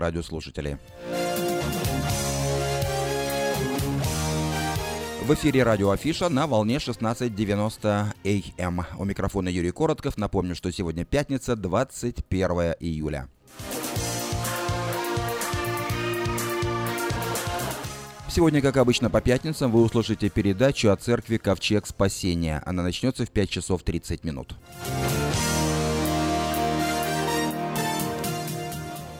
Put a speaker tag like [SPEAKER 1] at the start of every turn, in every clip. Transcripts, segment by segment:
[SPEAKER 1] радиослушатели. В эфире радио Афиша на волне 16.90 АМ. У микрофона Юрий Коротков. Напомню, что сегодня пятница, 21 июля. Сегодня, как обычно, по пятницам вы услышите передачу о церкви Ковчег Спасения. Она начнется в 5 часов 30 минут.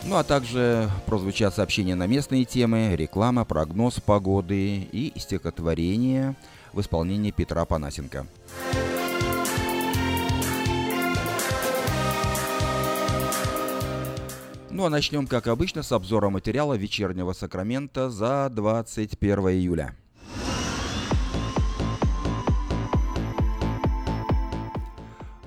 [SPEAKER 1] Ну а также прозвучат сообщения на местные темы, реклама, прогноз погоды и стихотворение в исполнении Петра Панасенко. Ну а начнем, как обычно, с обзора материала вечернего Сакрамента за 21 июля.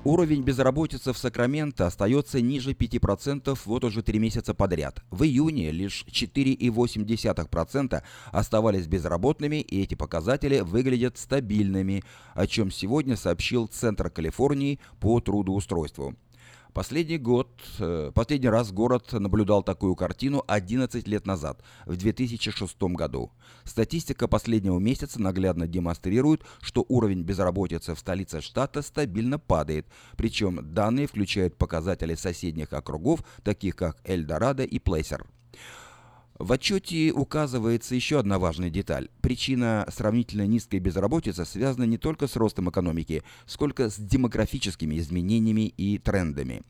[SPEAKER 1] Уровень безработицы в Сакраменто остается ниже 5% вот уже три месяца подряд. В июне лишь 4,8% оставались безработными, и эти показатели выглядят стабильными, о чем сегодня сообщил Центр Калифорнии по трудоустройству. Последний год, э, последний раз город наблюдал такую картину 11 лет назад, в 2006 году. Статистика последнего месяца наглядно демонстрирует, что уровень безработицы в столице штата стабильно падает, причем данные включают показатели соседних округов, таких как Эльдорадо и Плейсер. В отчете указывается еще одна важная деталь. Причина сравнительно низкой безработицы связана не только с ростом экономики, сколько с демографическими изменениями и трендами.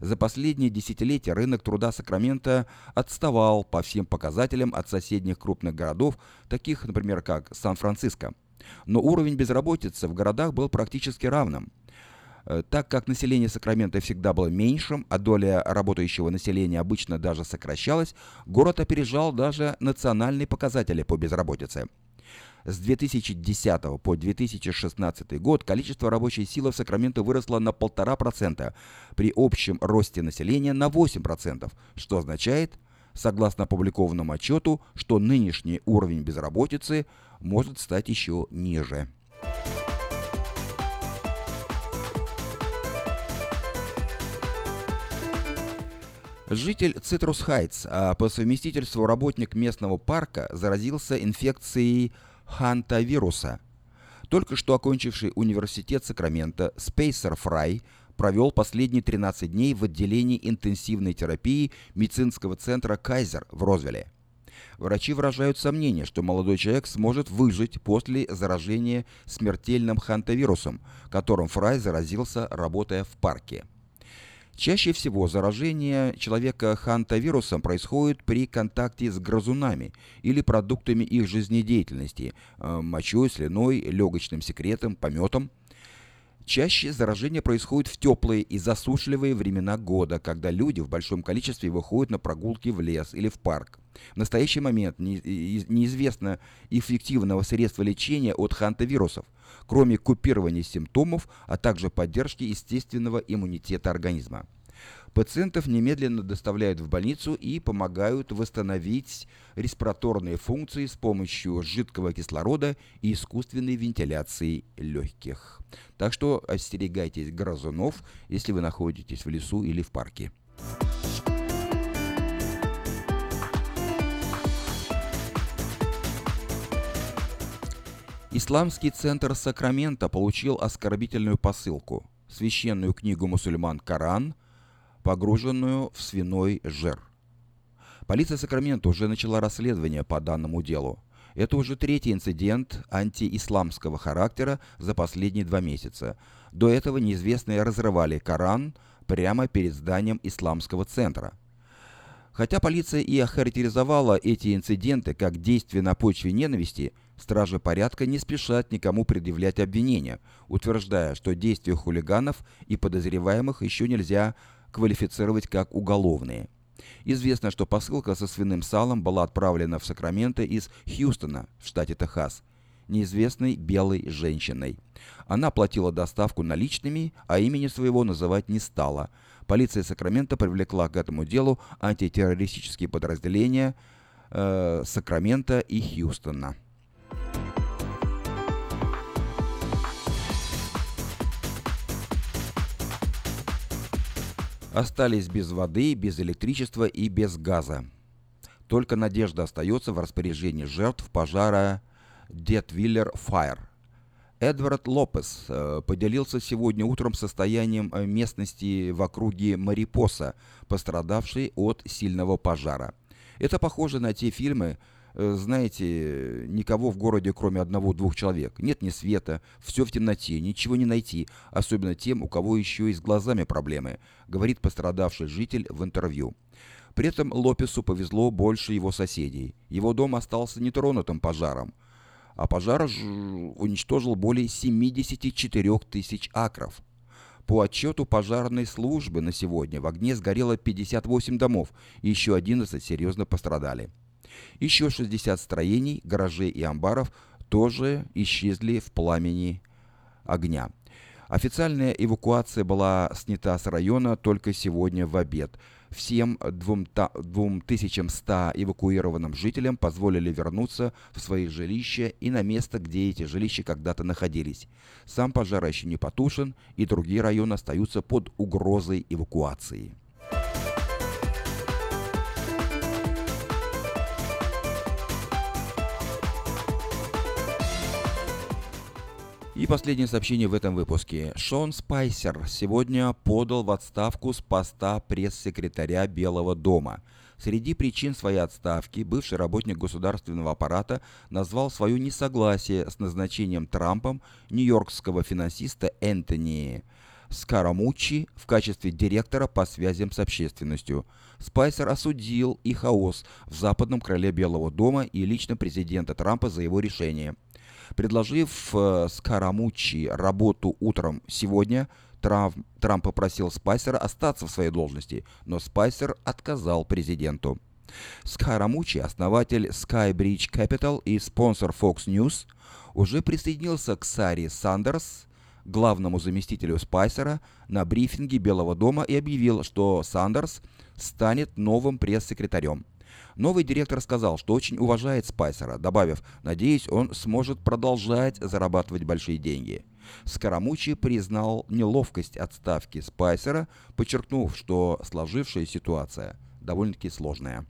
[SPEAKER 1] За последние десятилетия рынок труда Сакрамента отставал по всем показателям от соседних крупных городов, таких, например, как Сан-Франциско. Но уровень безработицы в городах был практически равным. Э, так как население Сакрамента всегда было меньшим, а доля работающего населения обычно даже сокращалась, город опережал даже национальные показатели по безработице. С 2010 по 2016 год количество рабочей силы в Сакраменто выросло на 1,5%, при общем росте населения на 8%, что означает, согласно опубликованному отчету, что нынешний уровень безработицы может стать еще ниже. Житель Цитрус Хайтс, по совместительству работник местного парка, заразился инфекцией хантавируса. Только что окончивший университет Сакрамента Спейсер Фрай провел последние 13 дней в отделении интенсивной терапии медицинского центра «Кайзер» в Розвилле. Врачи выражают сомнение, что молодой человек сможет выжить после заражения смертельным хантавирусом, которым Фрай заразился, работая в парке. Чаще всего заражение человека хантавирусом происходит при контакте с грызунами или продуктами их жизнедеятельности, э, мочой, слюной, легочным секретом, пометом. Чаще заражение происходит в теплые и засушливые времена года, когда люди в большом количестве выходят на прогулки в лес или в парк. В настоящий момент неизвестно эффективного средства лечения от хантавирусов – кроме купирования симптомов, а также поддержки естественного иммунитета организма. Пациентов немедленно доставляют в больницу и помогают восстановить респираторные функции с помощью жидкого кислорода и искусственной вентиляции легких. Так что остерегайтесь грызунов, если вы находитесь в лесу или в парке. Исламский центр Сакрамента получил оскорбительную посылку – священную книгу мусульман Коран, погруженную в свиной жир. Полиция Сакрамента уже начала расследование по данному делу. Это уже третий инцидент антиисламского характера за последние два месяца. До этого неизвестные разрывали Коран прямо перед зданием исламского центра. Хотя полиция и охарактеризовала эти инциденты как действия на почве ненависти, стражи порядка не спешат никому предъявлять обвинения, утверждая, что действия хулиганов и подозреваемых еще нельзя квалифицировать как уголовные. Известно, что посылка со свиным салом была отправлена в Сакраменто из Хьюстона в штате Техас неизвестной белой женщиной. Она платила доставку наличными, а имени своего называть не стала – Полиция Сакрамента привлекла к этому делу антитеррористические подразделения э, Сакрамента и Хьюстона. Остались без воды, без электричества и без газа. Только надежда остается в распоряжении жертв пожара Детвиллер Fire. Эдвард Лопес э, поделился сегодня утром состоянием э, местности в округе Марипоса, пострадавшей от сильного пожара. Это похоже на те фильмы, знаете, никого в городе, кроме одного-двух человек. Нет ни света, все в темноте, ничего не найти, особенно тем, у кого еще и с глазами проблемы, говорит пострадавший житель в интервью. При этом Лопесу повезло больше его соседей. Его дом остался нетронутым пожаром – а пожар уничтожил более 74 тысяч акров. По отчету пожарной службы на сегодня в огне сгорело 58 домов, и еще 11 серьезно пострадали. Еще 60 строений, гаражей и амбаров тоже исчезли в пламени огня. Официальная эвакуация была снята с района только сегодня в обед – Всем 2100 эвакуированным жителям позволили вернуться в свои жилища и на место, где эти жилища когда-то находились. Сам пожар еще не потушен, и другие районы остаются под угрозой эвакуации. И последнее сообщение в этом выпуске. Шон Спайсер сегодня подал в отставку с поста пресс-секретаря Белого дома. Среди причин своей отставки бывший работник государственного аппарата назвал свое несогласие с назначением Трампом нью-йоркского финансиста Энтони Скарамучи в качестве директора по связям с общественностью. Спайсер осудил и хаос в западном крыле Белого дома и лично президента Трампа за его решение – Предложив э, Скарамучи работу утром сегодня, Трамп, Трамп попросил Спайсера остаться в своей должности, но Спайсер отказал президенту. Скарамучи, основатель Skybridge Capital и спонсор Fox News, уже присоединился к Саре Сандерс, главному заместителю Спайсера, на брифинге Белого дома и объявил, что Сандерс станет новым пресс-секретарем. Новый директор сказал, что очень уважает Спайсера, добавив, надеюсь, он сможет продолжать зарабатывать большие деньги. Скоромучи признал неловкость отставки Спайсера, подчеркнув, что сложившаяся ситуация довольно-таки сложная.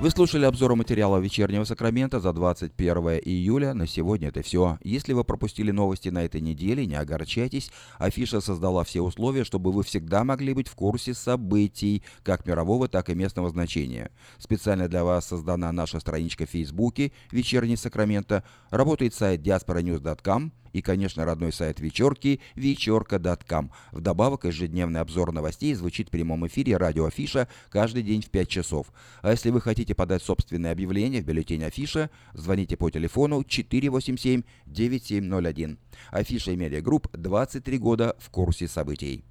[SPEAKER 1] Вы слушали обзор материала «Вечернего Сакрамента» за 21 июля. На сегодня это все. Если вы пропустили новости на этой неделе, не огорчайтесь. Афиша создала все условия, чтобы вы всегда могли быть в курсе событий, как мирового, так и местного значения. Специально для вас создана наша страничка в Фейсбуке «Вечерний Сакрамента». Работает сайт diasporanews.com и, конечно, родной сайт вечерки – вечерка.com. Вдобавок, ежедневный обзор новостей звучит в прямом эфире радио Афиша каждый день в 5 часов. А если вы хотите подать собственное объявление в бюллетень Афиша, звоните по телефону 487-9701. Афиша и Media Group 23 года в курсе событий.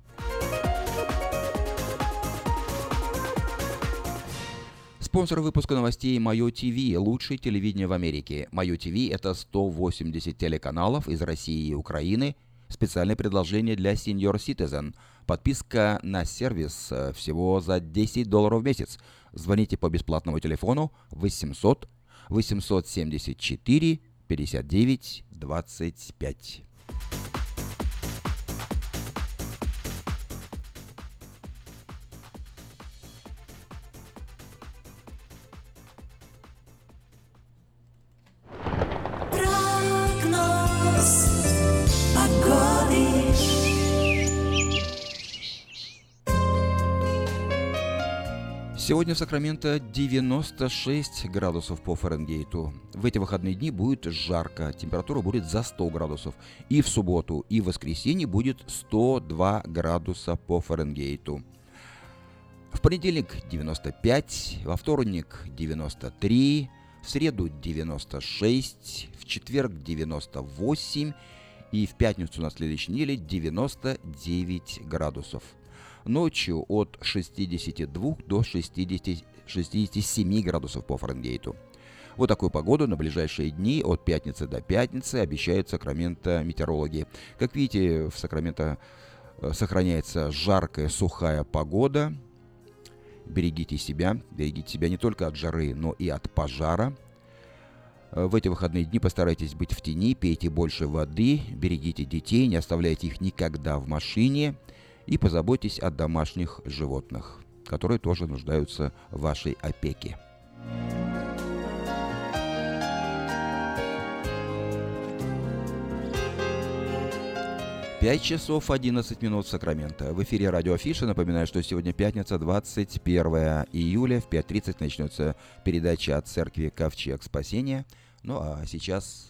[SPEAKER 1] Спонсор выпуска новостей Мое ТВ – лучшее телевидение в Америке. Мое ТВ – это 180 телеканалов из России и Украины. Специальное предложение для Senior Citizen. Подписка на сервис э, всего за 10 долларов в месяц. Звоните по бесплатному телефону 800 874 59 25. Сегодня в Сакраменто 96 градусов по Фаренгейту. В эти выходные дни будет жарко, температура будет за 100 градусов. И в субботу, и в воскресенье будет 102 градуса по Фаренгейту. В понедельник 95, во вторник 93, в среду 96, в четверг 98 и в пятницу на следующей неделе 99 градусов ночью от 62 до 60, 67 градусов по Фаренгейту. Вот такую погоду на ближайшие дни от пятницы до пятницы обещают Сакраменто метеорологи. Как видите, в Сакраменто э, сохраняется жаркая, сухая погода. Берегите себя. Берегите себя не только от жары, но и от пожара. Э, в эти выходные дни постарайтесь быть в тени, пейте больше воды, берегите детей, не оставляйте их никогда в машине – и позаботьтесь о домашних животных, которые тоже нуждаются в вашей опеке. 5 часов 11 минут Сакрамента. В эфире радио Афиша. Напоминаю, что сегодня пятница, 21 июля. В 5.30 начнется передача от церкви Ковчег Спасения. Ну а сейчас...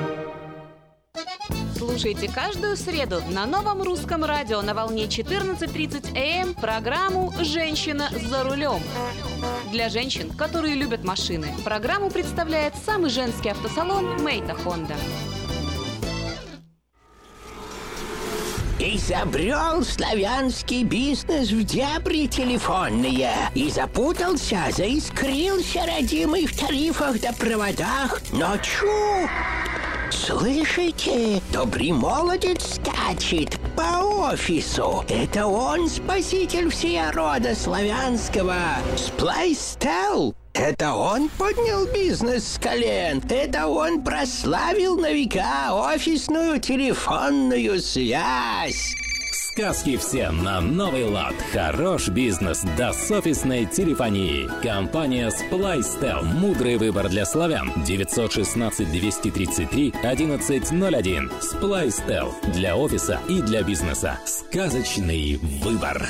[SPEAKER 2] Слушайте каждую среду на новом русском радио на волне 14.30 АМ эм программу «Женщина за рулем». Для женщин, которые любят машины, программу представляет самый женский автосалон «Мейта Хонда».
[SPEAKER 3] Изобрел славянский бизнес в дебри телефонные И запутался, заискрился родимый в тарифах да проводах Но чу! Слышите? Добрый молодец скачет по офису. Это он спаситель всея рода славянского. Сплайстел. Это он поднял бизнес с колен. Это он прославил на века офисную телефонную связь.
[SPEAKER 4] Сказки все на новый лад. Хорош бизнес до с офисной телефонии. Компания Splystel. Мудрый выбор для славян. 916-233-1101. Splystel. Для офиса и для бизнеса. Сказочный выбор.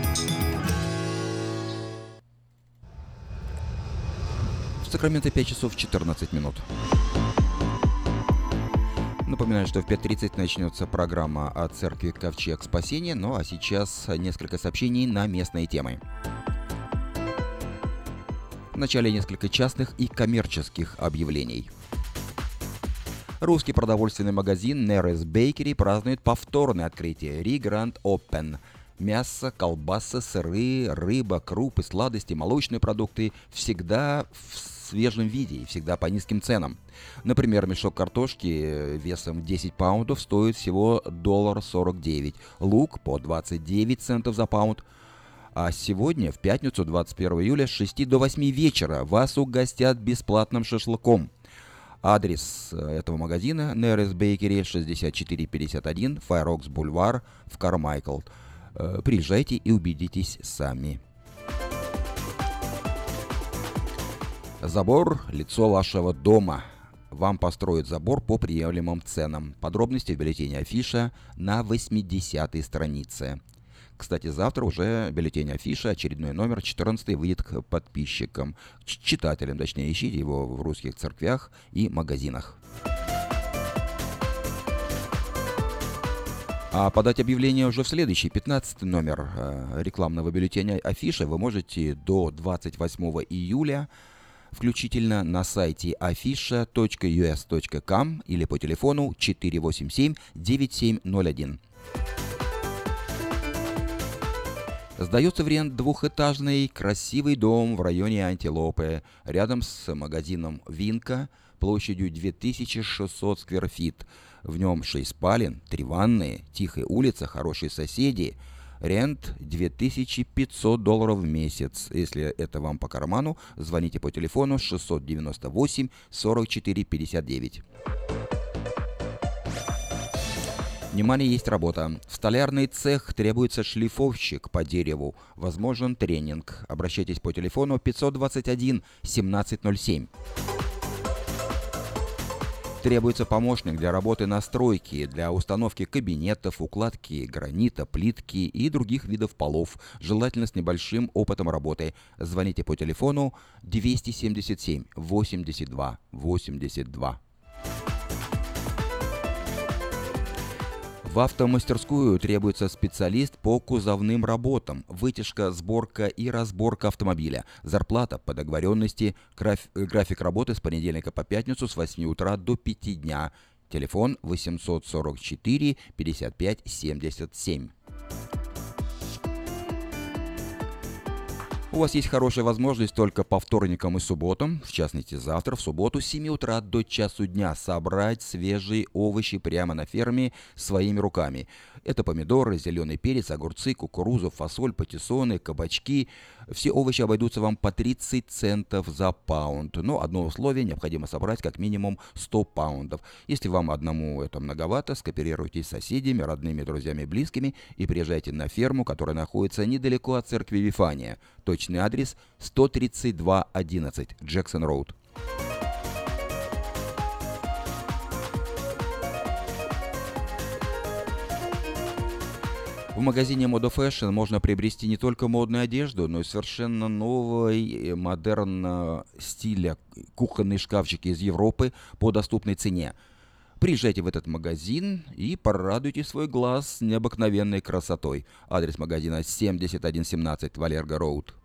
[SPEAKER 1] Сакраменто 5 часов 14 минут. Напоминаю, что в 5.30 начнется программа от церкви Ковчег Спасения, ну а сейчас несколько сообщений на местные темы. Вначале несколько частных и коммерческих объявлений. Русский продовольственный магазин Neres Bakery празднует повторное открытие Re Grand Open – Мясо, колбасы, сыры, рыба, крупы, сладости, молочные продукты всегда в свежем виде и всегда по низким ценам. Например, мешок картошки э, весом 10 паундов стоит всего доллар 49, лук по 29 центов за паунд. А сегодня, в пятницу, 21 июля, с 6 до 8 вечера вас угостят бесплатным шашлыком. Адрес э, этого магазина Нерес Бейкери 6451 Файрокс Бульвар в Кармайкл. Э, приезжайте и убедитесь сами. Забор – лицо вашего дома. Вам построят забор по приемлемым ценам. Подробности в бюллетене Афиша на 80-й странице. Кстати, завтра уже бюллетень Афиша, очередной номер 14 выйдет к подписчикам, читателям, точнее, ищите его в русских церквях и магазинах. А подать объявление уже в следующий, 15 номер э, рекламного бюллетеня Афиша вы можете до 28 июля включительно на сайте afisha.us.com или по телефону 487-9701. Сдается в рент двухэтажный красивый дом в районе Антилопы, рядом с магазином «Винка», площадью 2600 скверфит. В нем 6 спален, 3 ванные, тихая улица, хорошие соседи. Рент 2500 долларов в месяц. Если это вам по карману, звоните по телефону 698 44 59. Внимание, есть работа. В столярный цех требуется шлифовщик по дереву. Возможен тренинг. Обращайтесь по телефону 521 1707. Требуется помощник для работы на стройке, для установки кабинетов, укладки гранита, плитки и других видов полов, желательно с небольшим опытом работы. Звоните по телефону 277 82 82. В автомастерскую требуется специалист по кузовным работам, вытяжка, сборка и разборка автомобиля, зарплата по договоренности, граф, график работы с понедельника по пятницу с 8 утра до 5 дня. Телефон 844 55 77. У вас есть хорошая возможность только по вторникам и субботам, в частности завтра, в субботу, с 7 утра до часу дня собрать свежие овощи прямо на ферме своими руками. Это помидоры, зеленый перец, огурцы, кукурузу, фасоль, патиссоны, кабачки. Все овощи обойдутся вам по 30 центов за паунд. Но одно условие, необходимо собрать как минимум 100 паундов. Если вам одному это многовато, скооперируйтесь с соседями, родными, друзьями, близкими и приезжайте на ферму, которая находится недалеко от церкви Вифания. Точный адрес 13211 Джексон Роуд. В магазине Moda Fashion можно приобрести не только модную одежду, но и совершенно новой модерн стиля кухонные шкафчики из Европы по доступной цене. Приезжайте в этот магазин и порадуйте свой глаз необыкновенной красотой. Адрес магазина 7117 Валерго Роуд.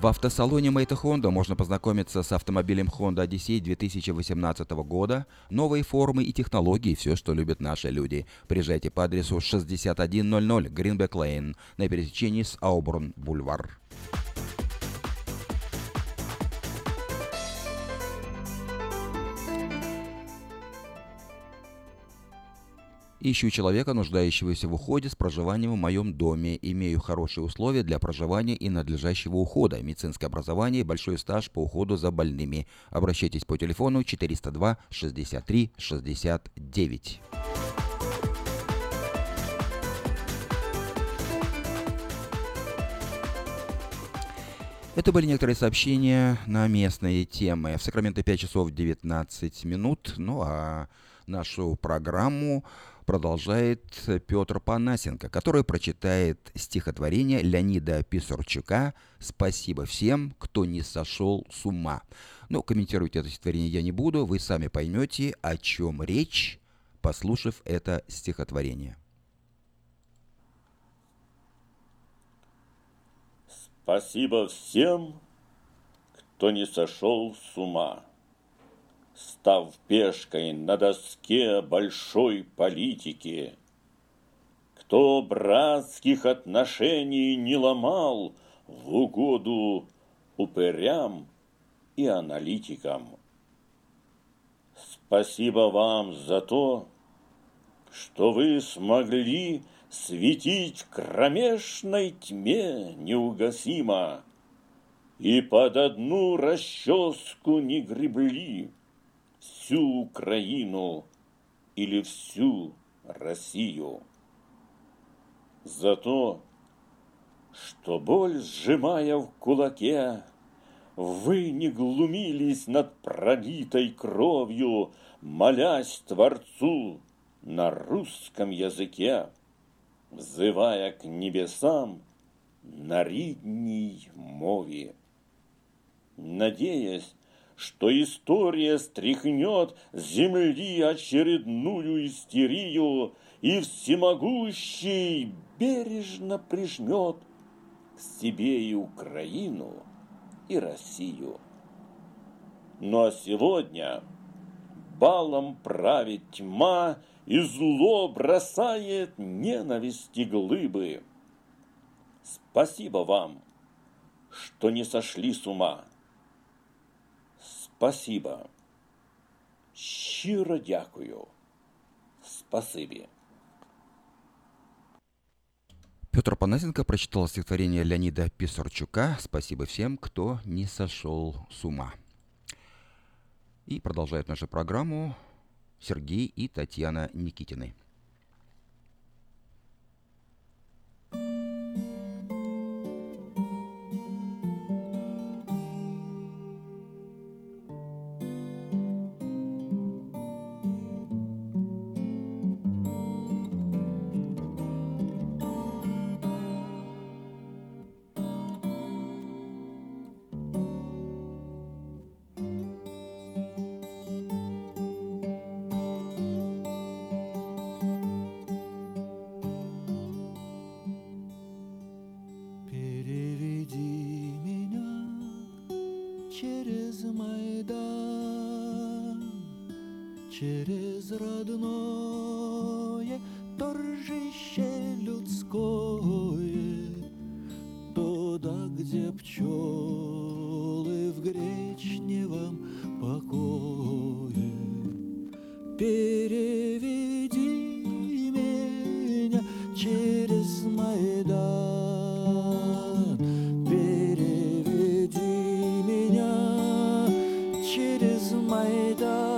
[SPEAKER 1] В автосалоне Мэйта Honda можно познакомиться с автомобилем Honda Odyssey 2018 года, новые формы и технологии, все, что любят наши люди. Приезжайте по адресу 6100 Greenback Lane на пересечении с Ауборн Бульвар. Ищу человека, нуждающегося в уходе с проживанием в моем доме. Имею хорошие условия для проживания и надлежащего ухода. Медицинское образование и большой стаж по уходу за больными. Обращайтесь по телефону 402 63 69. Это были некоторые сообщения на местные темы. В Сакраменто 5 часов 19 минут. Ну а нашу программу продолжает Петр Панасенко, который прочитает стихотворение Леонида Писарчука «Спасибо всем, кто не сошел с ума». Но комментировать это стихотворение я не буду, вы сами поймете, о чем речь, послушав это стихотворение.
[SPEAKER 5] Спасибо всем, кто не сошел с ума став пешкой на доске большой политики. Кто братских отношений не ломал в угоду упырям и аналитикам. Спасибо вам за то, что вы смогли светить кромешной тьме неугасимо и под одну расческу не гребли всю Украину или всю Россию. За то, что боль сжимая в кулаке, вы не глумились над пролитой кровью, молясь Творцу на русском языке, взывая к небесам на ридней мове. Надеясь, что история стряхнет с земли очередную истерию и всемогущий бережно прижмет к себе и Украину, и Россию. Ну а сегодня балом правит тьма, и зло бросает ненависти глыбы. Спасибо вам, что не сошли с ума. Спасибо. Щиро дякую. Спасибо.
[SPEAKER 6] Петр Панасенко прочитал стихотворение Леонида Писарчука «Спасибо всем, кто не сошел с ума». И продолжает нашу программу Сергей и Татьяна Никитины. My have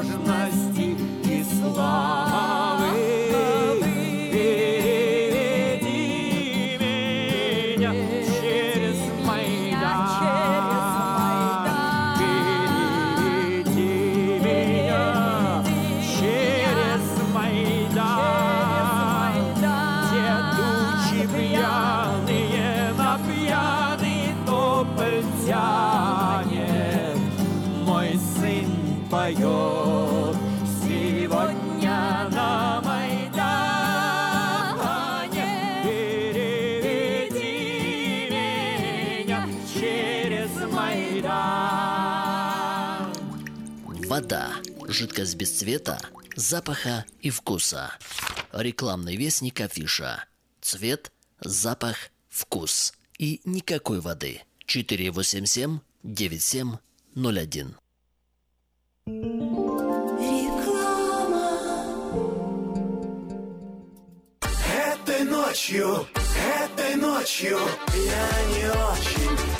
[SPEAKER 6] возможности и славы.
[SPEAKER 7] Жидкость без цвета, запаха и вкуса. Рекламный вестник афиша. Цвет, запах, вкус. И никакой воды. 487-9701.
[SPEAKER 8] Реклама. Этой ночью, этой ночью я не очень.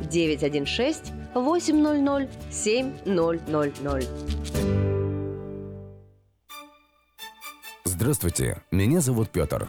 [SPEAKER 9] 916 800 7000.
[SPEAKER 10] Здравствуйте, меня зовут Петр.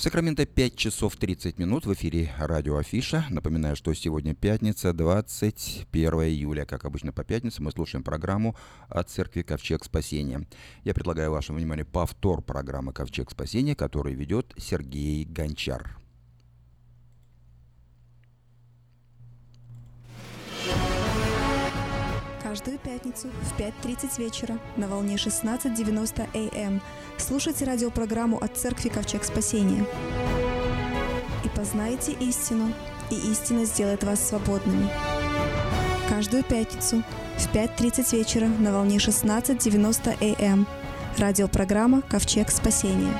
[SPEAKER 1] В Сакраменто 5 часов 30 минут в эфире радио Афиша. Напоминаю, что сегодня пятница, 21 июля. Как обычно по пятницам мы слушаем программу от церкви Ковчег Спасения. Я предлагаю вашему вниманию повтор программы Ковчег Спасения, который ведет Сергей Гончар.
[SPEAKER 11] Каждую пятницу в 5.30 вечера на волне 16.90 АМ слушайте радиопрограмму от Церкви Ковчег Спасения. И познайте истину, и истина сделает вас свободными. Каждую пятницу в 5.30 вечера на волне 16.90 АМ радиопрограмма Ковчег Спасения.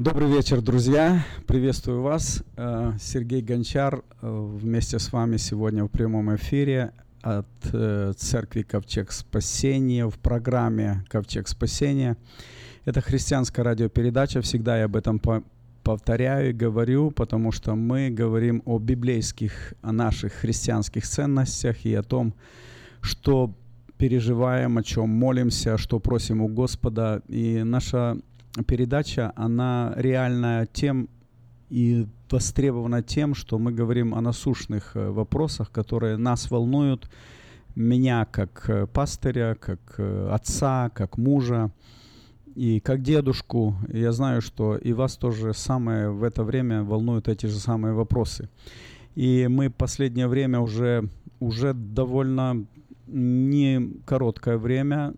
[SPEAKER 12] Добрый вечер, друзья. Приветствую вас. Э, Сергей Гончар э, вместе с вами сегодня в прямом эфире от э, церкви Ковчег Спасения в программе Ковчег Спасения. Это христианская радиопередача. Всегда я об этом повторяю и говорю, потому что мы говорим о библейских, о наших христианских ценностях и о том, что переживаем, о чем молимся, что просим у Господа. И наша передача, она реальная тем и востребована тем, что мы говорим о насущных э, вопросах, которые нас волнуют, меня как э, пастыря, как э, отца, как мужа и как дедушку. Я знаю, что и вас тоже самое в это время волнуют эти же самые вопросы. И мы последнее время уже, уже довольно не короткое время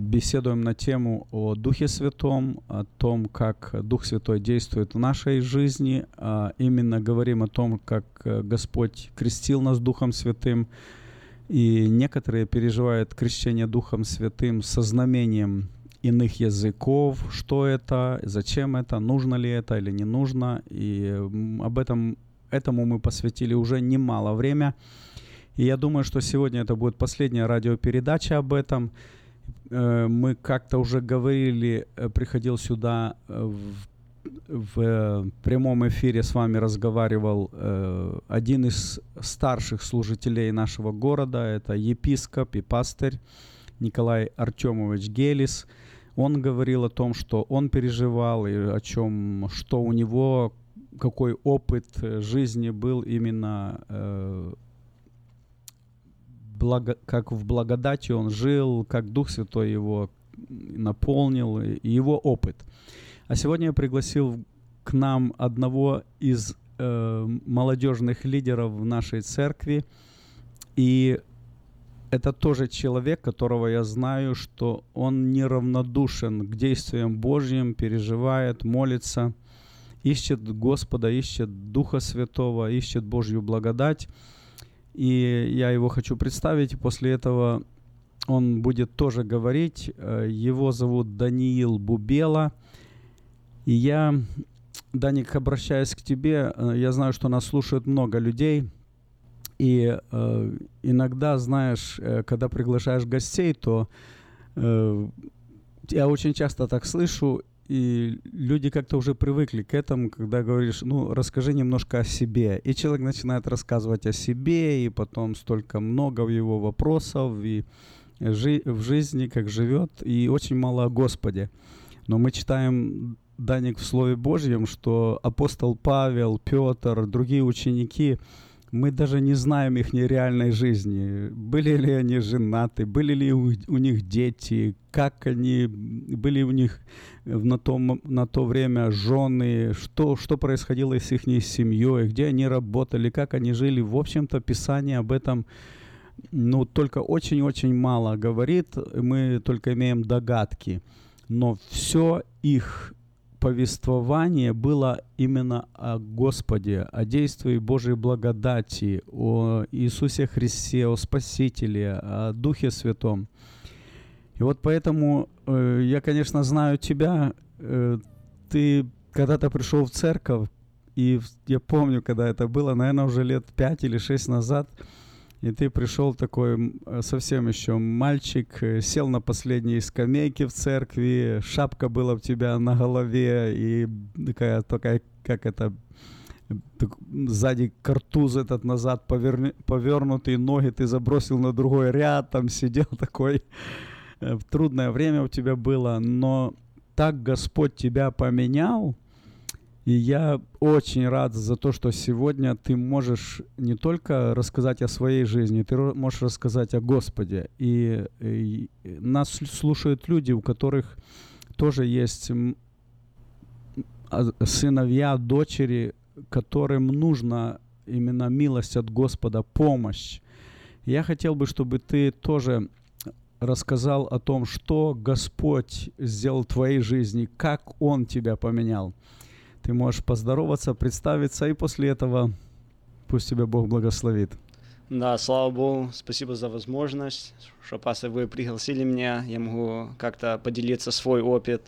[SPEAKER 12] беседуем на тему о Духе Святом, о том, как Дух Святой действует в нашей жизни. А именно говорим о том, как э, Господь крестил нас Духом Святым. И некоторые переживают крещение Духом Святым со знамением иных языков, что это, зачем это, нужно ли это или не нужно. И об этом этому мы посвятили уже немало времени. И я думаю, что сегодня это будет последняя радиопередача об этом. Э, мы как-то уже говорили, э, приходил сюда э, в, в прямом эфире с вами разговаривал один из старших служителей нашего города, это епископ и пастырь Николай Артемович Гелис. Он говорил о том, что он переживал и о чем, что у него, какой опыт жизни был именно благо, как в благодати он жил, как Дух Святой его наполнил, и его опыт. А сегодня я пригласил к нам одного из э, молодежных лидеров в нашей церкви, и это тоже человек, которого я знаю, что он неравнодушен к действиям Божьим, переживает, молится, ищет Господа, ищет Духа Святого, ищет Божью благодать. И я его хочу представить. После этого он будет тоже говорить. Э, его зовут Даниил Бубела. И я, Даник, обращаясь к тебе, э, я знаю, что нас слушают много людей. И э, иногда, знаешь, э, когда приглашаешь гостей, то э, я очень часто так слышу, и люди как-то уже привыкли к этому, когда говоришь, ну, расскажи немножко о себе. И человек начинает рассказывать о себе, и потом столько много его вопросов, и жи- в жизни, как живет, и очень мало о Господе. Но мы читаем, Даник, в Слове Божьем, что апостол Павел, Петр, другие ученики – мы даже не знаем их нереальной жизни. Были ли они женаты, были ли у, у них дети, как они, были у них на, том, на то время жены, что, что происходило с их семьей, где они работали, как они жили. В общем-то, Писание об этом ну, только очень-очень мало говорит, мы только имеем догадки. Но все их повествование было именно о Господе, о действии Божьей благодати, о Иисусе Христе, о Спасителе, о Духе Святом. И вот поэтому э, я, конечно, знаю тебя. Э, ты когда-то пришел в церковь, и я помню, когда это было, наверное, уже лет пять или шесть назад – и ты пришел такой совсем еще мальчик, э, сел на последней скамейке в церкви, шапка была у тебя на голове, и такая, такая как это, так, сзади картуз этот назад поверни, повернутые ноги ты забросил на другой ряд, там сидел такой. Э, трудное время у тебя было, но так Господь тебя поменял – и я очень рад за то, что сегодня ты можешь не только рассказать о своей жизни, ты можешь рассказать о Господе. И, и нас слушают люди, у которых тоже есть а, сыновья, дочери, которым нужна именно милость от Господа, помощь. Я хотел бы, чтобы ты тоже рассказал о том, что Господь сделал в твоей жизни, как Он тебя поменял. Ты можешь поздороваться, представиться, и после этого пусть тебя Бог благословит.
[SPEAKER 13] Да, слава Богу, спасибо за возможность, что, пастор, вы пригласили меня, я могу как-то поделиться свой опыт,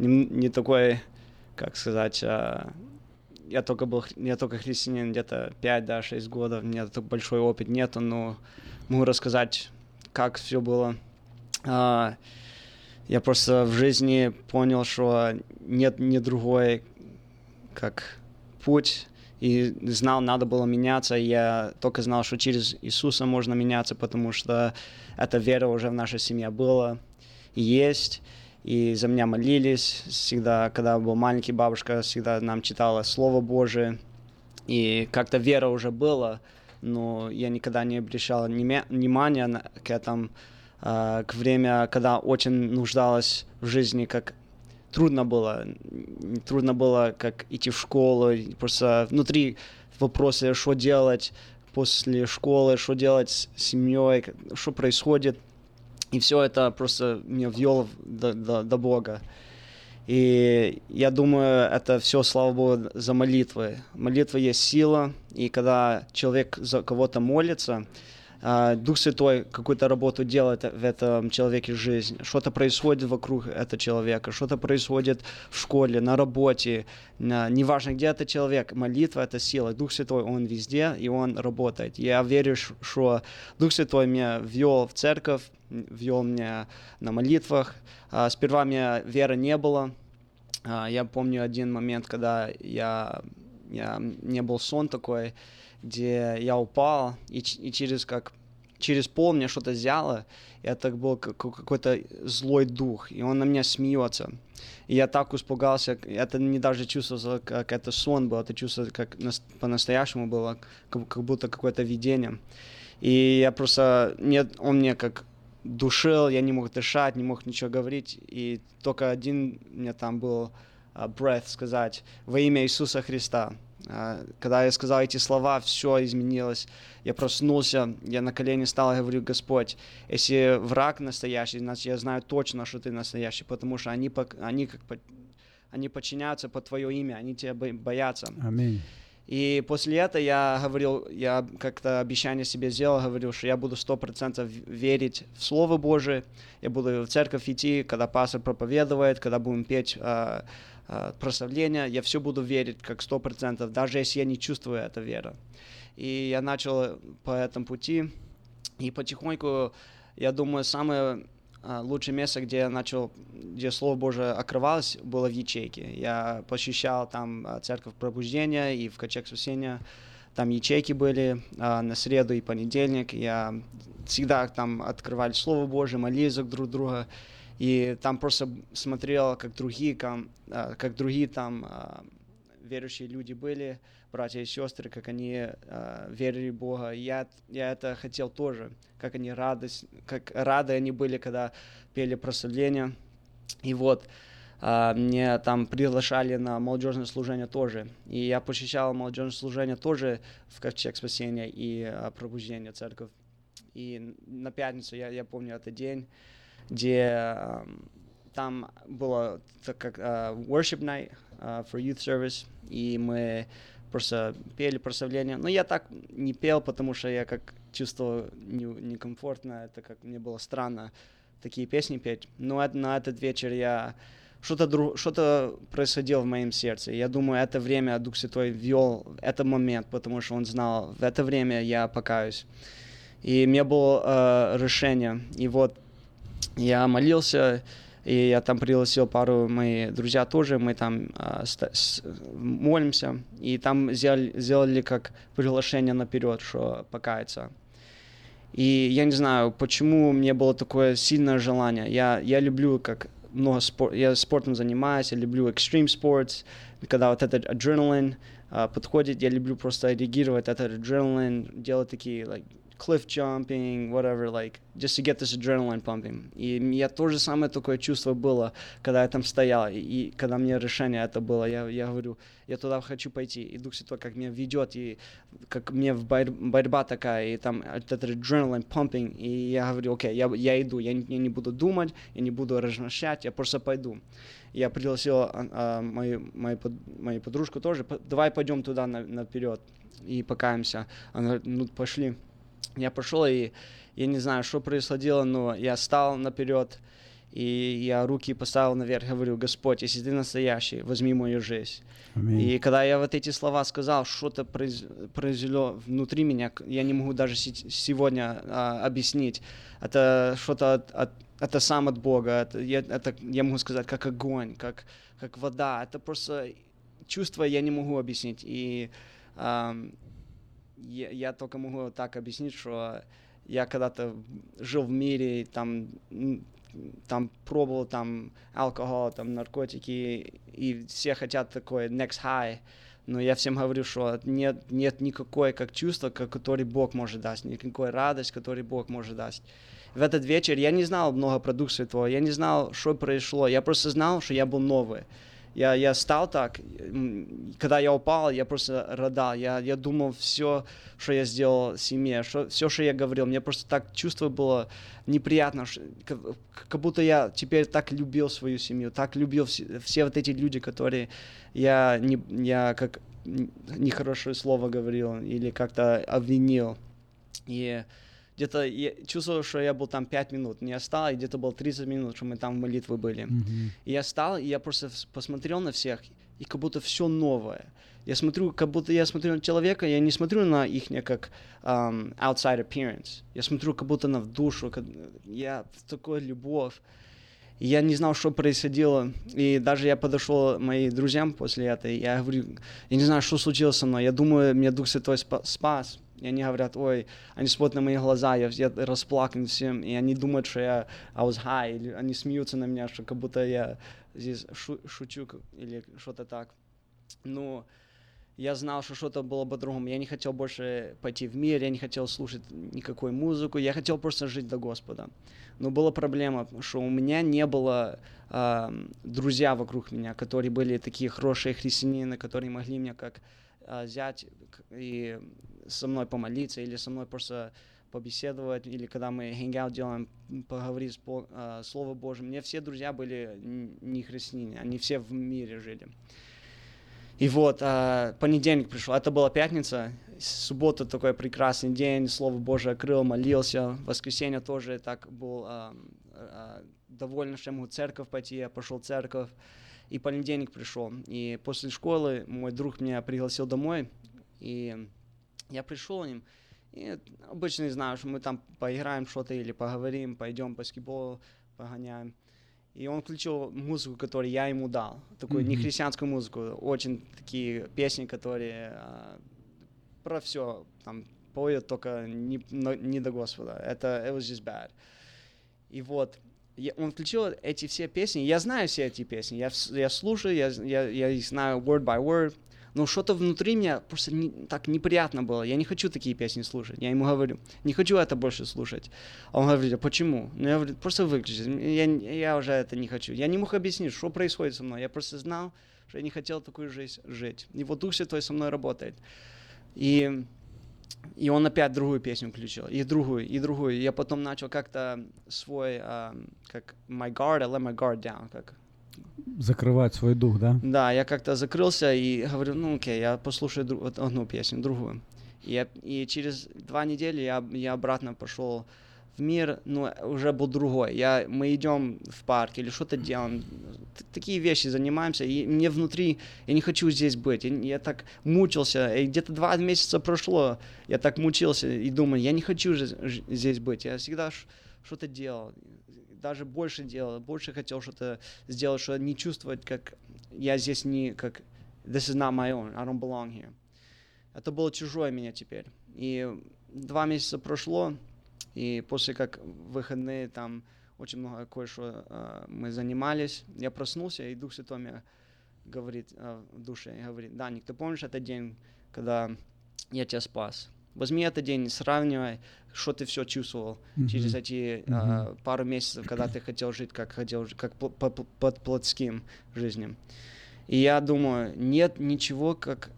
[SPEAKER 13] не, не такой, как сказать, а, я только был, я только христианин где-то 5-6 да, годов, у меня такой большой опыт нету, но могу рассказать, как все было. А, я просто в жизни понял, что нет ни другой, как путь, и знал, надо было меняться. Я только знал, что через Иисуса можно меняться, потому что эта вера уже в нашей семье была и есть. И за меня молились всегда, когда был маленький, бабушка всегда нам читала Слово Божие. И как-то вера уже была, но я никогда не обращал внимания к этому, а, к время, когда очень нуждалась в жизни, как трудно было. Трудно было, как идти в школу, просто внутри вопросы, что делать после школы, что делать с семьей, что происходит. И все это просто меня ввело до, до, до Бога. И я думаю, это все, слава Богу, за молитвы. Молитва есть сила, и когда человек за кого-то молится, Дух Святой какую-то работу делает в этом человеке жизнь. Что-то происходит вокруг этого человека, что-то происходит в школе, на работе. Неважно, где это человек, молитва — это сила. Дух Святой, Он везде, и Он работает. Я верю, что Дух Святой меня ввел в церковь, ввел меня на молитвах. А, сперва у меня веры не было. А, я помню один момент, когда я, я, не был сон такой, где я упал, и, и через как через пол мне что-то взяло, и это был какой-то злой дух, и он на меня смеется. И я так испугался, это не даже чувствовалось, как это сон был, это чувство как по-настоящему было, как, будто какое-то видение. И я просто, нет, он мне как душил, я не мог дышать, не мог ничего говорить, и только один мне там был uh, breath сказать во имя Иисуса Христа. А, когда я сказал эти слова, все изменилось. Я проснулся, я на колени стал и говорю, Господь, если враг настоящий, значит, я знаю точно, что ты настоящий, потому что они, они, как, они подчиняются под твое имя, они тебя боятся.
[SPEAKER 12] Аминь.
[SPEAKER 13] И после этого я говорил, я как-то обещание себе сделал, говорил, что я буду сто процентов верить в Слово Божие, я буду в церковь идти, когда пастор проповедует, когда будем петь а, прославления, я все буду верить как сто процентов, даже если я не чувствую эту веру. И я начал по этому пути, и потихоньку, я думаю, самое э, лучшее место, где я начал, где Слово Божие открывалось, было в ячейке. Я посещал там э, церковь пробуждения и в качек спасения, там ячейки были на среду и понедельник. Я всегда там открывали Слово Божие, молились друг друга. И там просто смотрел, как другие, как, как другие там а, верующие люди были, братья и сестры, как они а, верили в Бога. Я, я это хотел тоже, как они радость, как рады они были, когда пели прославление. И вот Uh, мне там приглашали на молодежное служение тоже. И я посещал молодежное служение тоже в Ковчег Спасения и Пробуждения Церковь. И на пятницу, я, я помню этот день, где там было так как uh, worship night uh, for youth service, и мы просто пели прославление. Но я так не пел, потому что я как чувствовал не, некомфортно, это как мне было странно такие песни петь. Но на этот вечер я что-то друг, что-то происходило в моем сердце. Я думаю, это время Дух Святой ввел этот момент, потому что Он знал, в это время я покаюсь. И мне было э, решение. И вот я молился, и я там пригласил пару моих друзья тоже, мы там э, с, молимся, и там сделали, сделали как приглашение наперед, что покаяться. И я не знаю, почему мне было такое сильное желание. Я, я люблю как много спор, я спортом занимаюсь, я люблю extreme sports, когда вот этот адреналин uh, подходит, я люблю просто реагировать этот адреналин, делать такие like cliff jumping, whatever, like, just to get this adrenaline pumping. И я то же самое такое чувство было, когда я там стоял, и, и когда мне решение это было, я, я говорю, я туда хочу пойти, и Дух Святой как меня ведет, и как мне борь, борьба такая, и там этот adrenaline pumping, и я говорю, окей, я, я иду, я, я не буду думать, я не буду размышлять, я просто пойду. Я пригласил а, а, мою, мою, мою подружку тоже, давай пойдем туда на, наперед и покаемся. Она говорит, ну пошли я пошел, и я не знаю, что происходило, но я стал наперед, И я руки поставил наверх, говорю, Господь, если ты настоящий, возьми мою жизнь.
[SPEAKER 12] Аминь.
[SPEAKER 13] И когда я вот эти слова сказал, что-то произ- произвело внутри меня, я не могу даже се- сегодня а, объяснить. Это что-то от, от- это сам от Бога. Это, я, это, я могу сказать, как огонь, как, как вода. Это просто чувство я не могу объяснить. И ам, я, я только могу так объяснить, что я когда-то жил в мире, там, там пробовал там алкоголь, там наркотики, и все хотят такой next high, но я всем говорю, что нет, нет никакой как чувства, как, который Бог может дать, никакой радость, который Бог может дать. В этот вечер я не знал много продукции твоего, я не знал, что произошло, я просто знал, что я был новый. Я, я стал так, когда я упал, я просто рыдал, я, я думал все, что я сделал семье, что, все, что я говорил, мне просто так чувство было неприятно, ш- как, как будто я теперь так любил свою семью, так любил все, все вот эти люди, которые я, не, я как нехорошее слово говорил или как-то обвинил. И где-то я чувствовал, что я был там 5 минут, не стал, и где-то было 30 минут, что мы там в молитве были.
[SPEAKER 12] Мгм.
[SPEAKER 13] И я стал, и я просто посмотрел на всех, и как будто все новое. Я смотрю, как будто я смотрю на человека, я не смотрю на их как um, outside appearance. Я смотрю как будто на душу, как- я в такой любовь. И я не знал, что происходило. И даже я подошел моим друзьям после этого, и я говорю, я не знаю, что случилось со мной. Я думаю, меня Дух Святой спа- спас. И они говорят, ой, они смотрят на мои глаза, я, я расплакан всем, и они думают, что я I was high, или они смеются на меня, что как будто я здесь шу- шучу или что-то так. Ну, я знал, что что-то было по-другому. Я не хотел больше пойти в мир, я не хотел слушать никакой музыку, я хотел просто жить для Господа. Но была проблема, что у меня не было а, друзья вокруг меня, которые были такие хорошие христианины, которые могли мне как а, взять и со мной помолиться или со мной просто побеседовать, или когда мы hangout делаем, поговорить с Бо- а, Словом Божьим. Мне все друзья были не христиане, они все в мире жили. И вот, а, понедельник пришел, это была пятница, суббота такой прекрасный день, Слово Божие открыл, молился, воскресенье тоже так был а, а, доволен, что я могу в церковь пойти, я пошел в церковь, и понедельник пришел, и после школы мой друг меня пригласил домой, и я пришел к ним, и обычно знаю, что мы там поиграем что-то или поговорим, пойдем баскетбол погоняем. И он включил музыку, которую я ему дал. Такую
[SPEAKER 12] Мгм.
[SPEAKER 13] нехристианскую музыку. Очень такие песни, которые а, про все там поют, только не, но не до Господа. Это it was just bad. И вот я- он включил эти все песни. Я знаю все эти песни. Я, я слушаю, я, я, я их знаю word by word. Но что-то внутри меня просто не- так неприятно было. Я не хочу такие песни слушать. Я ему говорю, не хочу это больше слушать. А он говорит, а почему? Ну, я говорю, просто выключи. Я, я уже это не хочу. Я не мог объяснить, что происходит со мной. Я просто знал, что я не хотел такую жизнь жить. И вот Дух Святой со мной работает. И, и он опять другую песню включил, и другую, и другую. Я потом начал как-то свой, а, как my guard, I let my guard down, как
[SPEAKER 12] Закрывать свой дух, да?
[SPEAKER 13] да, я как-то закрылся и говорю, ну окей, я послушаю дру- вот одну песню, другую. И, я- и через два недели я, я обратно пошел в мир, но уже был другой. Я, мы идем в парк или что-то делаем, такие вещи занимаемся, и мне внутри, я не хочу здесь быть. Я, я так мучился, и где-то два месяца прошло, я так мучился и думаю, я не хочу здесь быть. Я всегда что-то делал, даже больше делал, больше хотел что-то сделать, что не чувствовать, как я здесь не, как this is not my own, I don't belong here. Это было чужое меня теперь. И два месяца прошло, и после как выходные там очень много кое-что э, мы занимались, я проснулся, и Дух Святой мне говорит э, в душе, говорит, Даник, ты помнишь этот день, когда я тебя спас? Возьми этот день, сравнивай, что ты все чувствовал
[SPEAKER 12] Мгм.
[SPEAKER 13] через эти э,
[SPEAKER 12] Мгм.
[SPEAKER 13] пару месяцев, когда ты хотел жить, как хотел, как по- по- под плотским жизнью. И я думаю, нет ничего, как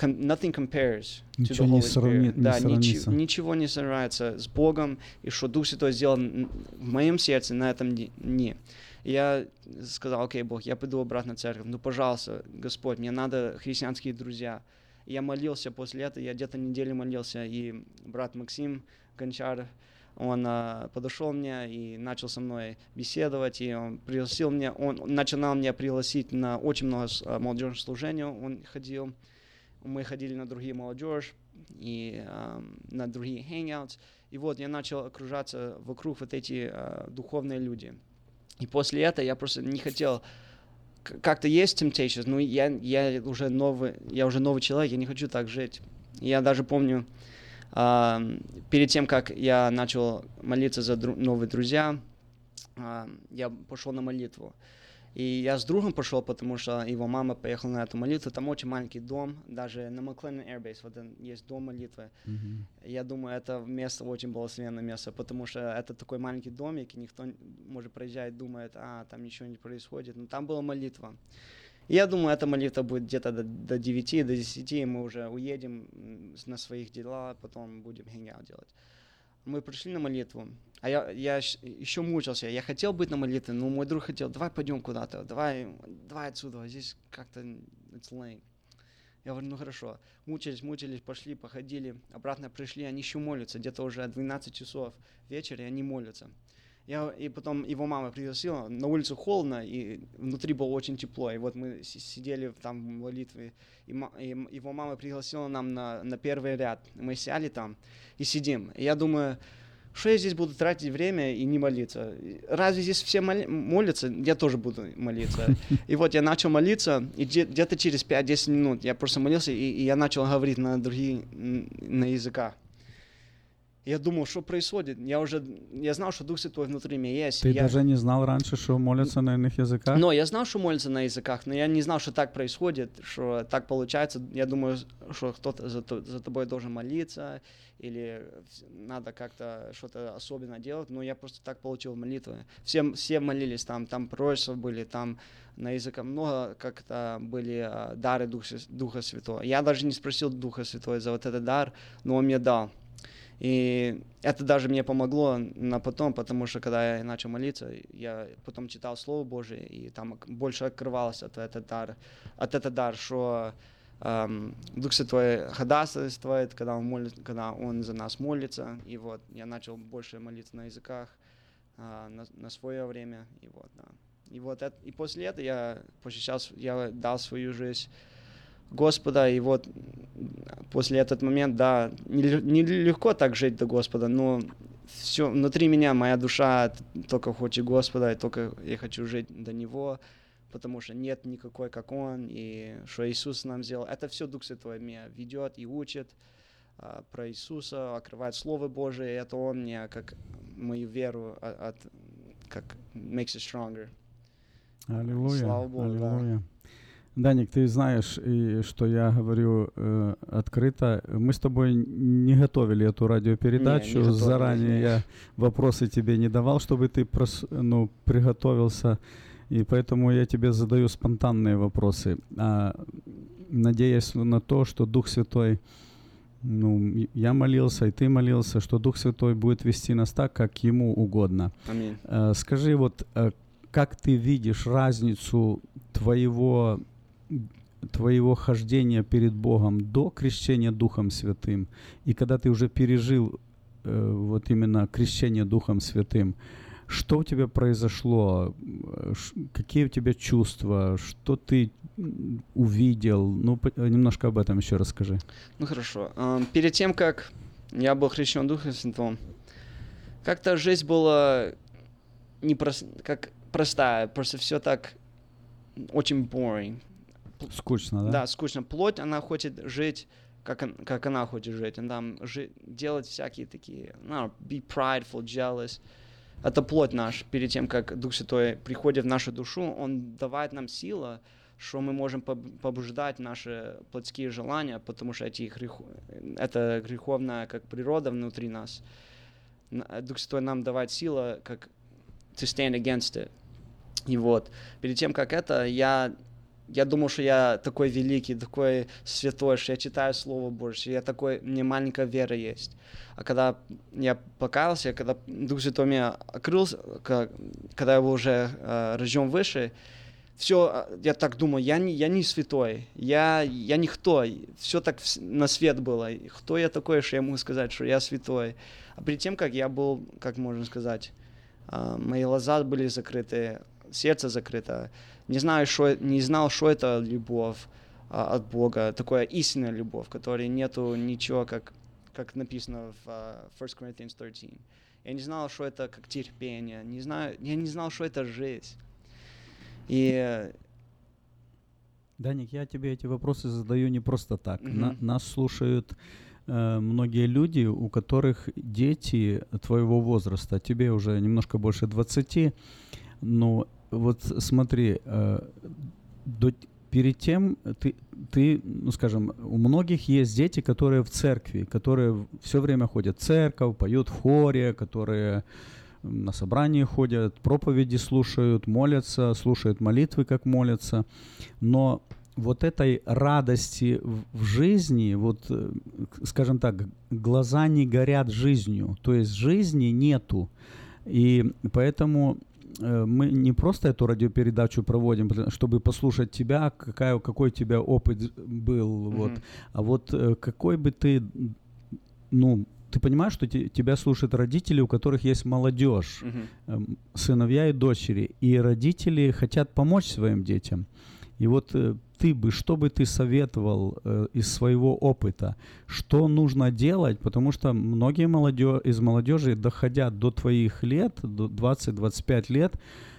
[SPEAKER 13] nothing compares to the
[SPEAKER 12] Ничего не
[SPEAKER 13] Holy
[SPEAKER 12] сравни-
[SPEAKER 13] Spirit.
[SPEAKER 12] не
[SPEAKER 13] да,
[SPEAKER 12] сравнится.
[SPEAKER 13] ничего не сравнится с Богом, и что Дух Святой сделал в моем сердце на этом дне- Я сказал, окей, Бог, я пойду обратно в церковь. Ну, пожалуйста, Господь, мне надо христианские друзья. Я молился после этого, я где-то неделю молился, и брат Максим Гончар, он а, подошел мне и начал со мной беседовать, и он пригласил меня, он начинал меня пригласить на очень много а, молодежных служений, он ходил, мы ходили на другие молодежь и ам, на другие hangouts, и вот я начал окружаться вокруг вот эти а, духовные люди. И после этого я просто не хотел как-то есть temptations, но я, я уже новый, я уже новый человек, я не хочу так жить. Я даже помню, а, перед тем, как я начал молиться за дру- новые друзья, а, я пошел на молитву. И я с другом пошел, потому что его мама поехала на эту молитву. Там очень маленький дом, даже на McLennan Air Base вот есть дом молитвы.
[SPEAKER 12] Мгм.
[SPEAKER 13] Я думаю, это место очень благословенное место, потому что это такой маленький домик, и никто, может, проезжает, думает, а, там ничего не происходит. Но там была молитва. И я думаю, эта молитва будет где-то до, до 9, до 10, и мы уже уедем на своих дела, потом будем хэнгаут делать. Мы пришли на молитву, а я, я еще мучился, я хотел быть на молитве, но мой друг хотел, давай пойдем куда-то, давай, давай отсюда, здесь как-то it's lame. Я говорю, ну хорошо. Мучились, мучились, пошли, походили, обратно пришли, они еще молятся, где-то уже 12 часов вечера, и они молятся. Я, и потом его мама пригласила, на улице холодно, и внутри было очень тепло. И вот мы си- сидели там в молитве, и, и его мама пригласила нам на, на первый ряд. Мы сели там и сидим. И я думаю, что я здесь буду тратить время и не молиться? Разве здесь все молятся? Я тоже буду молиться. И вот я начал молиться, и где- где-то через 5-10 минут я просто молился, и, и я начал говорить на другие на языках. Я думал, что происходит. Я уже, я знал, что Дух Святой внутри меня есть.
[SPEAKER 12] Ты
[SPEAKER 13] я...
[SPEAKER 12] даже не знал раньше, что молятся на иных языках?
[SPEAKER 13] Но я знал, что молятся на языках, но я не знал, что так происходит, что так получается. Я думаю, что кто-то за, за тобой должен молиться, или надо как-то что-то особенно делать, но я просто так получил молитвы. Все, все молились там, там пророчества были, там на языках много как-то были а, дары Духа, Духа Святого. Я даже не спросил Духа Святого за вот этот дар, но Он мне дал. И это даже мне помогло на потом, потому что когда я начал молиться, я потом читал Слово Божие, и там больше открывалось от этот дар, от этот дар, что эм, Дух Святой ходатайствует, когда он, молит, когда он за нас молится, и вот я начал больше молиться на языках а, на, на свое время, и вот, да. И вот это, и после этого я посещал, с- я дал свою жизнь Господа, и вот после этот момент, да, неле- нелегко так жить до Господа, но все внутри меня, моя душа только хочет Господа, и только я хочу жить до Него, потому что нет никакой, как Он, и что Иисус нам сделал. Это все Дух Святой меня ведет и учит а, про Иисуса, открывает Слово Божие, и это Он мне, как мою веру, от, от- как makes it stronger.
[SPEAKER 12] Аллилуйя.
[SPEAKER 13] Слава Богу, да.
[SPEAKER 12] Даник, ты знаешь, и что я говорю э, открыто. Мы с тобой не готовили эту радиопередачу.
[SPEAKER 13] Не, не готовили,
[SPEAKER 12] Заранее
[SPEAKER 13] не.
[SPEAKER 12] я вопросы тебе не давал, чтобы ты прос- ну, приготовился. И поэтому я тебе задаю спонтанные вопросы, а, надеясь на то, что Дух Святой, ну, я молился, и ты молился, что Дух Святой будет вести нас так, как Ему угодно.
[SPEAKER 13] Аминь.
[SPEAKER 12] Э, Скажи, вот э, как ты видишь разницу твоего, твоего хождения перед Богом до крещения Духом Святым, и когда ты уже пережил э, вот именно крещение Духом Святым, что у тебя произошло, Э, какие у тебя чувства, что ты увидел, ну немножко об этом еще расскажи.
[SPEAKER 13] Ну хорошо. Ам, Перед тем, как я был хрещен Духом Святым, как-то жизнь была не прос- как простая, просто все так очень boring.
[SPEAKER 12] Скучно, да?
[SPEAKER 13] Да, скучно. Плоть, она хочет жить, как, он- как она хочет жить. Она там жи- делать всякие такие, ну, be prideful, jealous. Это плоть наш. Перед тем, как Дух Святой приходит в нашу душу, Он давает нам силу, что мы можем поб- побуждать наши плотские желания, потому что эти грех... это греховная как природа внутри нас. Дух Святой нам давать силу, как to stand against it. И вот, перед тем, как это, я, я думал, что я такой великий, такой святой, что я читаю Слово Божье, я такой, мне маленькая вера есть. А когда я покаялся, когда Дух Святой меня открылся, ка- когда я был уже э, рожден выше, все, я так думаю, я не, я не святой, я, я никто, все так на свет было. Кто я такой, что я могу сказать, что я святой? А перед тем, как я был, как можно сказать, а, мои глаза были закрыты, сердце закрыто, не, знаю, что, не знал, что это любовь а, от Бога, такая истинная любовь, которой нету ничего, как, как написано в а, 1 Corinthians 13. Я не знал, что это как терпение, не знаю, я не знал, что это жизнь. И
[SPEAKER 12] Даник, я тебе эти вопросы задаю не просто так.
[SPEAKER 13] Мгм.
[SPEAKER 12] На- нас слушают э, многие люди, у которых дети твоего возраста, тебе уже немножко больше 20, но вот смотри, э, до- перед тем ты, ты, ну скажем, у многих есть дети, которые в церкви, которые все время ходят в церковь, поют в хоре, которые на собрания ходят, проповеди слушают, молятся, слушают молитвы, как молятся. Но вот этой радости в, жизни, вот, э, скажем так, глаза не горят жизнью, то есть жизни нету. И поэтому мы не просто эту радиопередачу проводим, чтобы послушать тебя, какая, какой у тебя опыт был, вот,
[SPEAKER 13] Мгм.
[SPEAKER 12] а вот э, какой бы ты, ну, ты понимаешь, что те- тебя слушают родители, у которых есть молодежь, эм, сыновья и дочери, и родители хотят помочь своим детям. И вот э, ты бы, что бы ты советовал э, из своего опыта, что нужно делать, потому что многие молодё- из молодежи, доходя до твоих лет, до 20-25 лет,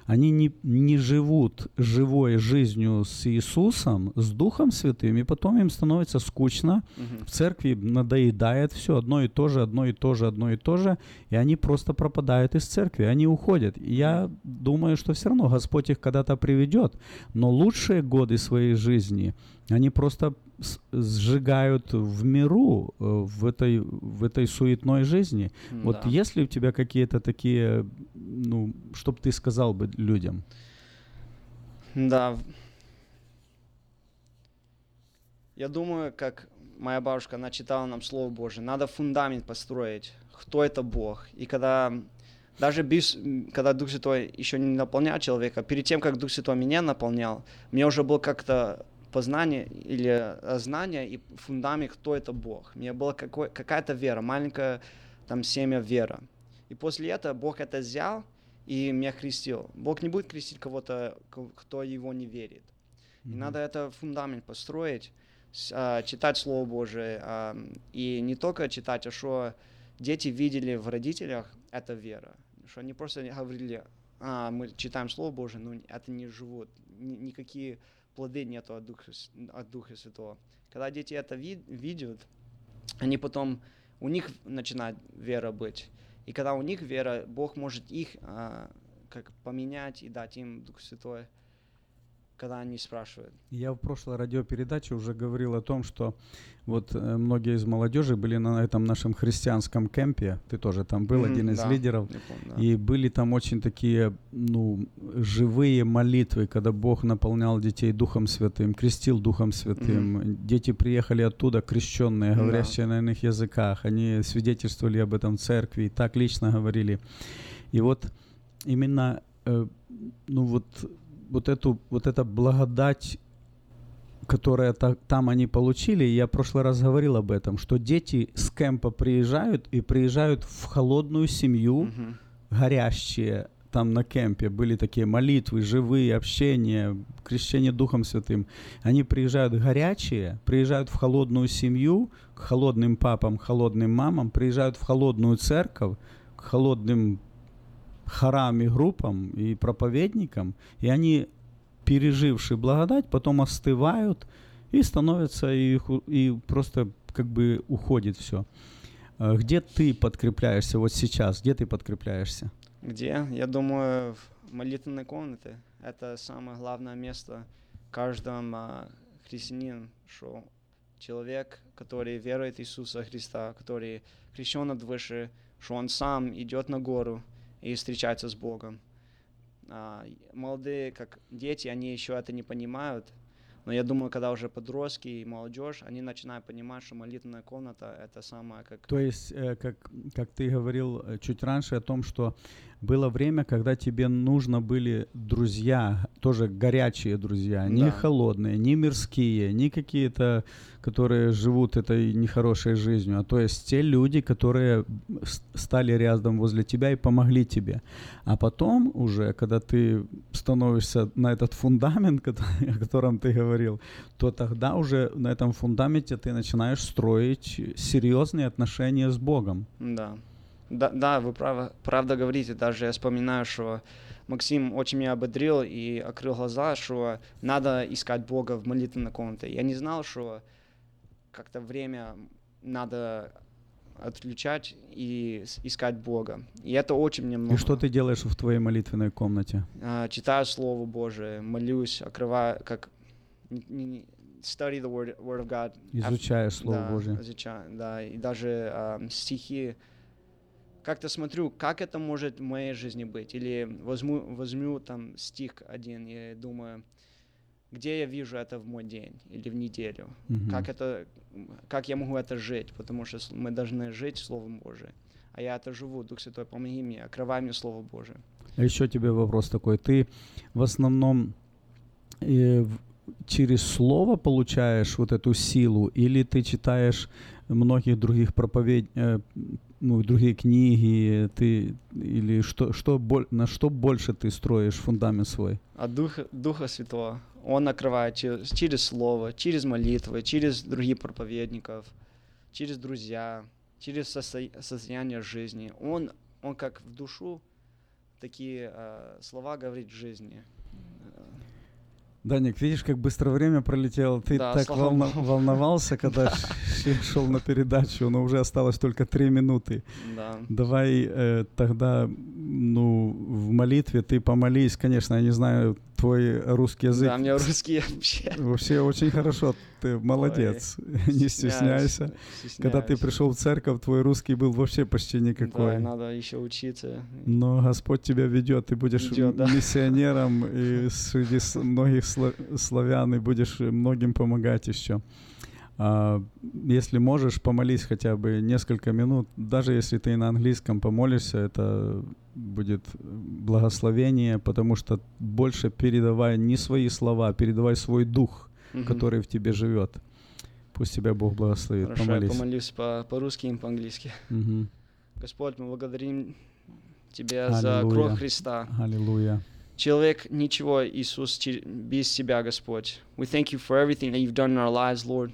[SPEAKER 12] они не, не живут живой жизнью с Иисусом, с Духом Святым, и потом им становится скучно,
[SPEAKER 13] Мгм.
[SPEAKER 12] в церкви надоедает все одно и то же, одно и то же, одно и то же, и они просто пропадают из церкви, они уходят. И я думаю, что все равно Господь их когда-то приведет, но лучшие годы своей жизни они просто сжигают в миру, э, в этой, в этой суетной жизни. Вот
[SPEAKER 13] Да.
[SPEAKER 12] есть ли у тебя какие-то такие, ну, чтоб ты сказал бы людям?
[SPEAKER 13] Да. Я думаю, как моя бабушка, она читала нам Слово Божие, надо фундамент построить, кто это Бог. И когда даже без, когда Дух Святой еще не наполнял человека, перед тем, как Дух Святой меня наполнял, мне уже было как-то познание или э, знание и фундамент, кто это Бог. У меня была какой, какая-то вера, маленькая там семя вера. И после этого Бог это взял и меня крестил. Бог не будет крестить кого-то, ко- кто его не верит. И надо это фундамент построить, а, читать Слово Божие. а, и не только читать, а что дети видели в родителях, это вера. Что они просто говорили, а, мы читаем Слово Божие, но это не живут. Ни- никакие плоды нету от Духа, от Духа Святого. Когда дети это ви- видят, они потом, у них начинает вера быть. И когда у них вера, Бог может их а, как поменять и дать им Дух Святой, когда они спрашивают.
[SPEAKER 12] Я в прошлой радиопередаче уже говорил о том, что вот э, многие из молодежи были на этом нашем христианском кемпе. Ты тоже там был,
[SPEAKER 13] Мгм,
[SPEAKER 12] один из
[SPEAKER 13] да,
[SPEAKER 12] лидеров.
[SPEAKER 13] помню, да.
[SPEAKER 12] И были там очень такие, ну, живые молитвы, когда Бог наполнял детей Духом Святым, крестил Духом Святым. Дети приехали оттуда крещенные, говорящие на иных языках. Они свидетельствовали об этом в церкви, и так лично говорили. И вот именно, э, ну вот, вот эту, вот эта благодать которая та- там они получили, я в прошлый раз говорил об этом, что дети с кемпа приезжают и приезжают в холодную семью, горящие там на кемпе, были такие молитвы, живые, общения, крещение Духом Святым. Они приезжают горячие, приезжают в холодную семью, к холодным папам, холодным мамам, приезжают в холодную церковь, к холодным хорам и группам и проповедникам, и они пережившие благодать, потом остывают и становятся, и, и просто как бы уходит все. Где ты подкрепляешься вот сейчас? Где ты подкрепляешься?
[SPEAKER 13] Где? Я думаю, в молитвенной комнате. Это самое главное место каждому а, христианину, что человек, который верует в Иисуса Христа, который крещен от выше, что он сам идет на гору и встречается с Богом. А, молодые, как дети, они еще это не понимают, Но я думаю, когда уже подростки и молодежь, они начинают понимать, что молитвенная комната — это самое как...
[SPEAKER 12] То есть, э, как, как ты говорил э, чуть раньше о том, что было время, когда тебе нужно были друзья, тоже горячие друзья, не
[SPEAKER 13] Да.
[SPEAKER 12] холодные, не мирские, не какие-то, которые живут этой нехорошей жизнью, а то есть те люди, которые стали рядом возле тебя и помогли тебе. А потом уже, когда ты становишься на этот фундамент, кото- о котором ты говорил, то тогда уже на этом фундаменте ты начинаешь строить серьезные отношения с Богом.
[SPEAKER 13] Да. Да, да, вы право, правда говорите. Даже я вспоминаю, что Максим очень меня ободрил и открыл глаза, что надо искать Бога в молитвенной комнате. Я не знал, что как-то время надо отключать и искать Бога. И это очень мне много.
[SPEAKER 12] И что ты делаешь в твоей молитвенной комнате?
[SPEAKER 13] А, читаю Слово Божие, молюсь, открываю, как study the word, word of God.
[SPEAKER 12] Изучаешь Слово
[SPEAKER 13] да,
[SPEAKER 12] Божие.
[SPEAKER 13] изучаю, да, и даже а, стихи. Как-то смотрю, как это может в моей жизни быть. Или возьму, возьму там стих один и думаю, где я вижу это в мой день или в неделю.
[SPEAKER 12] Мгм.
[SPEAKER 13] Как это, как я могу это жить, потому что мы должны жить Словом Божиим. А я это живу, Дух Святой, помоги мне, открывай мне Слово Божие.
[SPEAKER 12] А еще тебе вопрос такой. Ты в основном э, через слово получаешь вот эту силу, или ты читаешь многих других проповедь, э, ну, другие книги, ты или что, что на что больше ты строишь фундамент свой?
[SPEAKER 13] А Духа, Духа Святого. Он накрывает через, через Слово, через молитвы, через других проповедников, через друзья, через сосо- состояние жизни. Он, он как в душу такие э, слова говорит жизни.
[SPEAKER 12] Даник, видишь, как быстро время пролетело. Ты
[SPEAKER 13] Да,
[SPEAKER 12] так волна- волновался, когда шел на передачу, но уже осталось только три минуты.
[SPEAKER 13] Да.
[SPEAKER 12] Давай э, тогда, ну, в молитве ты помолись, конечно, я не знаю твой русский язык.
[SPEAKER 13] Да, у меня русский вообще.
[SPEAKER 12] Вообще очень хорошо, ты молодец, не
[SPEAKER 13] стесняюсь,
[SPEAKER 12] стесняйся. Когда ты пришел в церковь, твой русский был вообще почти никакой.
[SPEAKER 13] Да, надо еще учиться.
[SPEAKER 12] Но Господь тебя ведет, ты будешь
[SPEAKER 13] Ведет, да.
[SPEAKER 12] миссионером и среди многих славян, и будешь многим помогать еще. А, если можешь, помолись хотя бы несколько минут, даже если ты на английском помолишься, это будет благословение, потому что больше передавай не свои слова, а передавай свой дух,
[SPEAKER 13] Мгм.
[SPEAKER 12] который в тебе живет. Пусть тебя Бог благословит.
[SPEAKER 13] Хорошо, я
[SPEAKER 12] помолись.
[SPEAKER 13] помолюсь по- по-русски и по-английски.
[SPEAKER 12] Мгм.
[SPEAKER 13] Господь, мы благодарим Тебя за
[SPEAKER 12] Аллилуйя.
[SPEAKER 13] кровь Христа.
[SPEAKER 12] Аллилуйя.
[SPEAKER 13] Человек ничего, Иисус, без Тебя, Господь. We thank you for everything that you've done in our lives, Lord.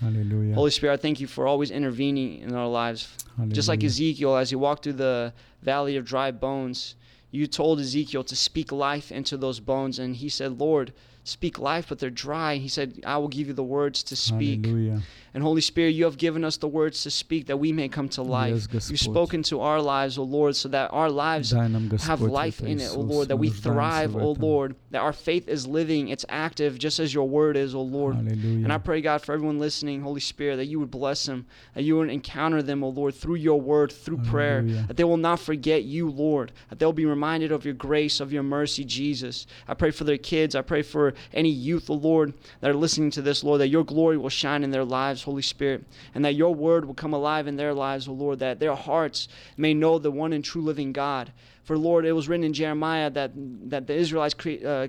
[SPEAKER 12] Hallelujah.
[SPEAKER 13] Holy Spirit, I thank you for always intervening in our lives. Hallelujah. Just like Ezekiel, as he walked through the valley of dry bones, you told Ezekiel to speak life into those bones. And he said, Lord, speak life, but they're dry. He said, I will give you the words to speak.
[SPEAKER 12] Hallelujah.
[SPEAKER 13] And Holy Spirit, you have given us the words to speak that we may come to life. You've spoken to our lives, O Lord, so that our lives have life in it, O Lord, that we thrive, O Lord, that our faith is living, it's active, just as your word is, O Lord.
[SPEAKER 12] Hallelujah.
[SPEAKER 13] And I pray, God, for everyone listening, Holy Spirit, that you would bless them, that you would encounter them, O Lord, through your word, through
[SPEAKER 12] Hallelujah.
[SPEAKER 13] prayer, that they will not forget you, Lord, that they'll be reminded of your grace, of your mercy, Jesus. I pray for their kids. I pray for any youth, O Lord, that are listening to this, Lord, that your glory will shine in their lives. Holy Spirit, and that your word will come alive in their lives, O Lord, that their hearts may know the one and true living God. For, Lord, it was written in Jeremiah that, that the Israelites cre- uh,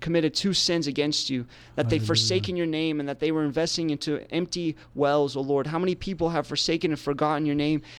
[SPEAKER 13] committed two sins against you, that they've forsaken your name and that they were investing into empty wells, O Lord. How many people have forsaken and forgotten your name